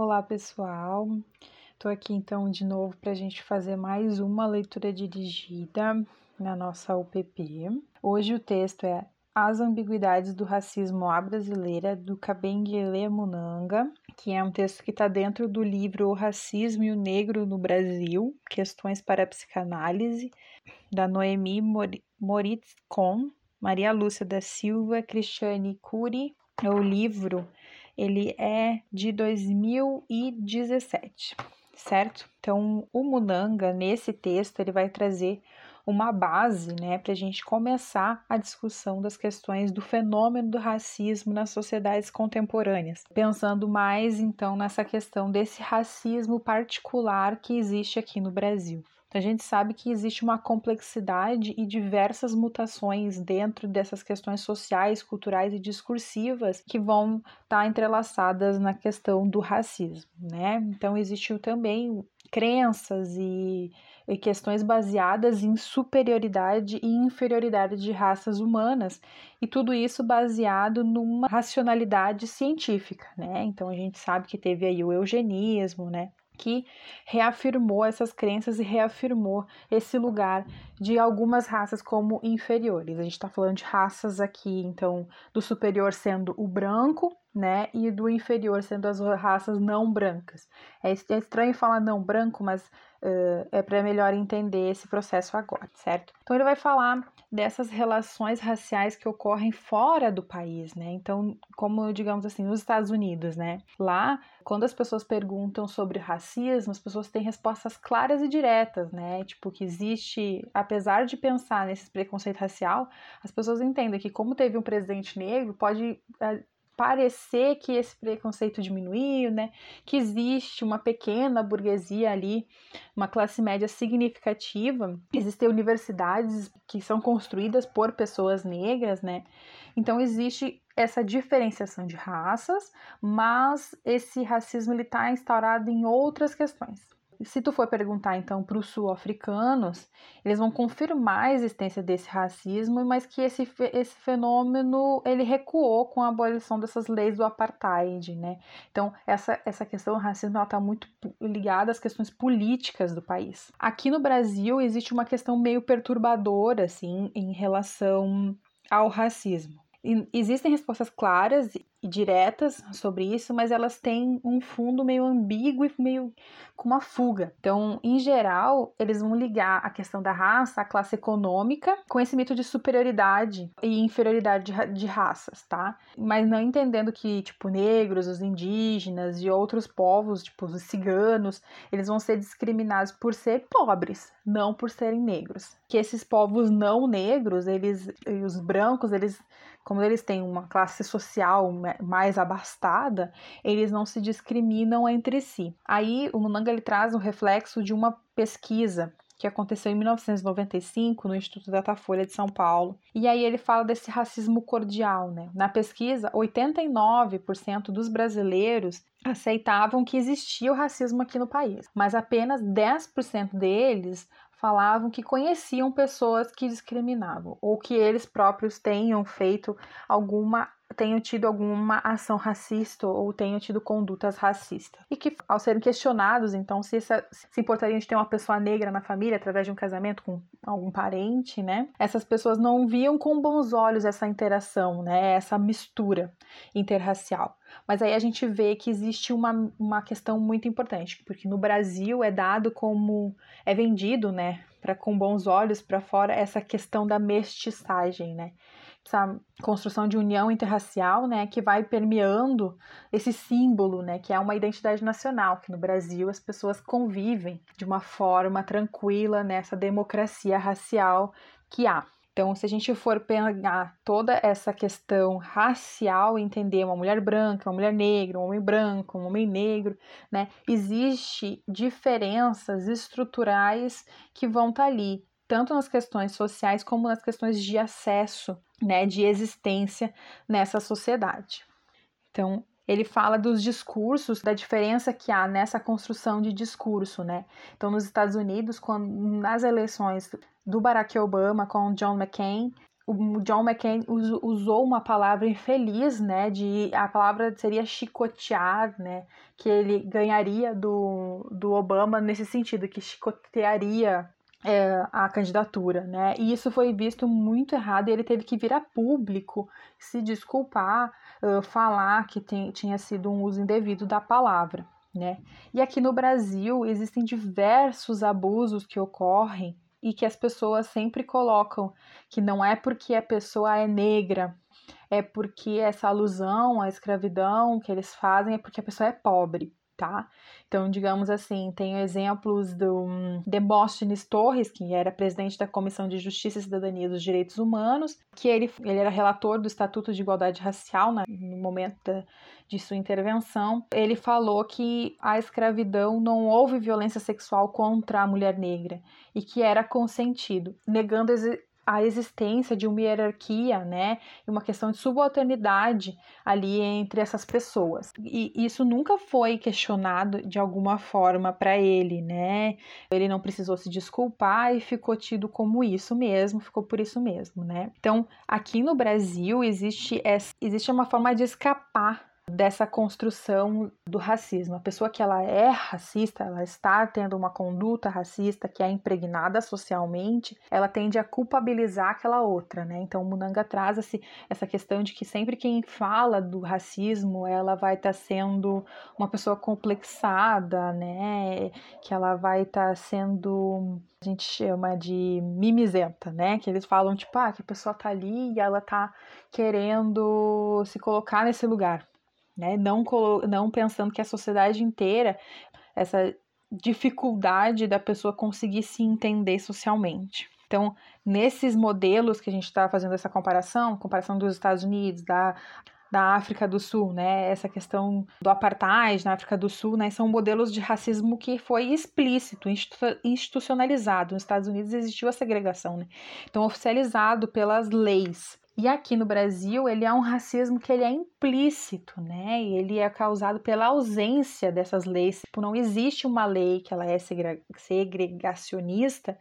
Olá, pessoal. Estou aqui então de novo para a gente fazer mais uma leitura dirigida na nossa UPP. Hoje o texto é As Ambiguidades do Racismo à Brasileira, do Kabengele Munanga, que é um texto que está dentro do livro O Racismo e o Negro no Brasil, Questões para a Psicanálise, da Noemi Moritz Kohn, Maria Lúcia da Silva, Cristiane Cury. O livro ele é de 2017, certo? Então, o Munanga, nesse texto, ele vai trazer uma base, né, para a gente começar a discussão das questões do fenômeno do racismo nas sociedades contemporâneas, pensando mais então nessa questão desse racismo particular que existe aqui no Brasil. Então, a gente sabe que existe uma complexidade e diversas mutações dentro dessas questões sociais, culturais e discursivas que vão estar tá entrelaçadas na questão do racismo, né? Então, existe também crenças e, e questões baseadas em superioridade e inferioridade de raças humanas, e tudo isso baseado numa racionalidade científica, né? Então, a gente sabe que teve aí o eugenismo, né? Que reafirmou essas crenças e reafirmou esse lugar de algumas raças como inferiores. A gente está falando de raças aqui, então, do superior sendo o branco, né, e do inferior sendo as raças não brancas. É, é estranho falar não branco, mas uh, é para melhor entender esse processo agora, certo? Então, ele vai falar dessas relações raciais que ocorrem fora do país, né? Então, como digamos assim, nos Estados Unidos, né? Lá, quando as pessoas perguntam sobre racismo, as pessoas têm respostas claras e diretas, né? Tipo, que existe, apesar de pensar nesse preconceito racial, as pessoas entendem que como teve um presidente negro, pode eh, parecer que esse preconceito diminuiu, né? Que existe uma pequena burguesia ali, uma classe média significativa. Existem universidades que são construídas por pessoas negras, né? Então existe essa diferenciação de raças, mas esse racismo está instaurado em outras questões se tu for perguntar então para os sul-africanos, eles vão confirmar a existência desse racismo, mas que esse, esse fenômeno ele recuou com a abolição dessas leis do apartheid, né? Então essa, essa questão do racismo está muito ligada às questões políticas do país. Aqui no Brasil existe uma questão meio perturbadora assim em relação ao racismo. Existem respostas claras e diretas sobre isso, mas elas têm um fundo meio ambíguo e meio com uma fuga. Então, em geral, eles vão ligar a questão da raça, a classe econômica, com esse mito de superioridade e inferioridade de, raças, tá? Mas não entendendo que, tipo, negros, os indígenas e outros povos, tipo, os ciganos, eles vão ser discriminados por ser pobres, não por serem negros. Que esses povos não negros, eles, os brancos, eles, como eles têm uma classe social mais abastada, eles não se discriminam entre si. Aí o Munanga ele traz um reflexo de uma pesquisa que aconteceu em 1995 no Instituto Datafolha de São Paulo. E aí ele fala desse racismo cordial, né? Na pesquisa, 89% dos brasileiros aceitavam que existia o racismo aqui no país, mas apenas 10% deles falavam que conheciam pessoas que discriminavam ou que eles próprios tenham feito alguma tenham tido alguma ação racista ou tenham tido condutas racistas. E que, ao serem questionados, então, se, essa, se importariam de ter uma pessoa negra na família através de um casamento com algum parente, né? Essas pessoas não viam com bons olhos essa interação, né? Essa mistura interracial. Mas aí a gente vê que existe uma, uma questão muito importante, porque no Brasil é dado como. é vendido, né? Para com bons olhos para fora essa questão da mestiçagem, né? Essa construção de união interracial, né, que vai permeando esse símbolo, né, que é uma identidade nacional, que no Brasil as pessoas convivem de uma forma tranquila nessa democracia racial que há. Então, se a gente for pegar toda essa questão racial, entender uma mulher branca, uma mulher negra, um homem branco, um homem negro, né, existe diferenças estruturais que vão estar tá ali, tanto nas questões sociais como nas questões de acesso, né, de existência nessa sociedade. Então, ele fala dos discursos, da diferença que há nessa construção de discurso, né? Então, nos Estados Unidos, quando, nas eleições do Barack Obama com John McCain, o John McCain usou uma palavra infeliz, né? De a palavra seria chicotear, né? Que ele ganharia do, do Obama nesse sentido, que chicotearia é, a candidatura, né? E isso foi visto muito errado e ele teve que vir a público se desculpar, uh, falar que tem, tinha sido um uso indevido da palavra, né? E aqui no Brasil existem diversos abusos que ocorrem e que as pessoas sempre colocam que não é porque a pessoa é negra, é porque essa alusão à escravidão que eles fazem é porque a pessoa é pobre tá? Então, digamos assim, tenho exemplos do Demóstenes Torres, que era presidente da Comissão de Justiça e Cidadania dos Direitos Humanos, que ele, ele era relator do Estatuto de Igualdade Racial né, no momento da, de sua intervenção. Ele falou que a escravidão não houve violência sexual contra a mulher negra e que era consentido, negando a existência de uma hierarquia, né, uma questão de subalternidade ali entre essas pessoas. E isso nunca foi questionado de alguma forma para ele, né? Ele não precisou se desculpar e ficou tido como isso mesmo, ficou por isso mesmo, né? Então, aqui no Brasil existe essa, existe uma forma de escapar dessa construção do racismo. A pessoa que ela é racista, ela está tendo uma conduta racista que é impregnada socialmente, ela tende a culpabilizar aquela outra, né? Então o Munanga traz essa questão de que sempre quem fala do racismo, ela vai estar tá sendo uma pessoa complexada, né? Que ela vai estar tá sendo a gente chama de mimizenta, né? Que eles falam tipo, ah, que a pessoa tá ali e ela tá querendo se colocar nesse lugar né? Não, não pensando que a sociedade inteira, essa dificuldade da pessoa conseguir se entender socialmente. Então, nesses modelos que a gente está fazendo essa comparação, comparação dos Estados Unidos, da, da África do Sul, né? Essa questão do apartheid na África do Sul, né? São modelos de racismo que foi explícito, institucionalizado. Nos Estados Unidos existiu a segregação, né? Então, oficializado pelas leis. E aqui no Brasil, ele é um racismo que ele é implícito, né? Ele é causado pela ausência dessas leis. Tipo, não existe uma lei que ela é segregacionista,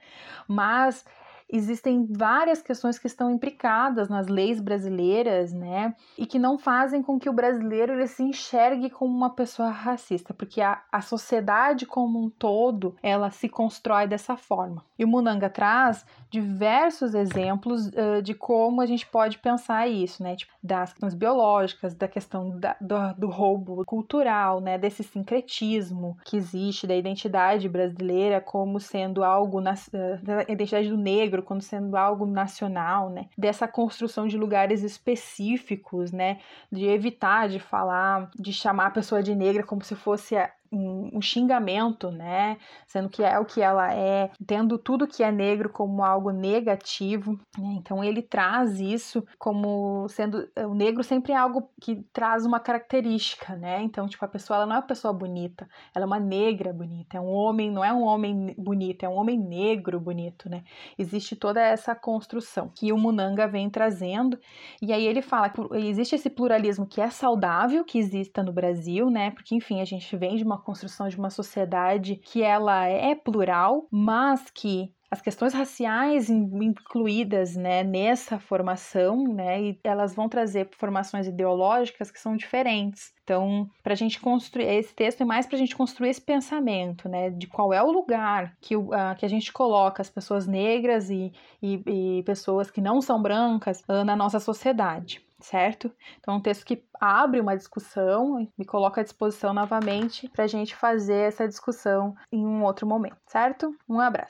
mas existem várias questões que estão implicadas nas leis brasileiras, né? E que não fazem com que o brasileiro ele se enxergue como uma pessoa racista, porque a, a sociedade como um todo, ela se constrói dessa forma. E o Munanga traz diversos exemplos uh, de como a gente pode pensar isso, né? Tipo, das questões biológicas, da questão da, do, do roubo cultural, né? Desse sincretismo que existe da identidade brasileira como sendo algo, na, uh, da identidade do negro negro como sendo algo nacional, né? Dessa construção de lugares específicos, né? De evitar de falar, de chamar a pessoa de negra como se fosse um, um, xingamento, né? Sendo que é o que ela é, tendo tudo que é negro como algo negativo. Né? Então ele traz isso como sendo o negro sempre é algo que traz uma característica, né? Então tipo a pessoa ela não é uma pessoa bonita, ela é uma negra bonita, é um homem, não é um homem bonito, é um homem negro bonito, né? Existe toda essa construção que o Munanga vem trazendo e aí ele fala que existe esse pluralismo que é saudável que exista no Brasil, né? Porque enfim a gente vem de uma uma construção de uma sociedade que ela é plural, mas que as questões raciais incluídas né, nessa formação, né, e elas vão trazer formações ideológicas que são diferentes. Então, para a gente construir esse texto é mais para a gente construir esse pensamento, né, de qual é o lugar que, uh, que a gente coloca as pessoas negras e, e, e pessoas que não são brancas uh, na nossa sociedade certo? Então, é um texto que abre uma discussão e me coloca à disposição novamente para a gente fazer essa discussão em um outro momento, certo? Um abraço.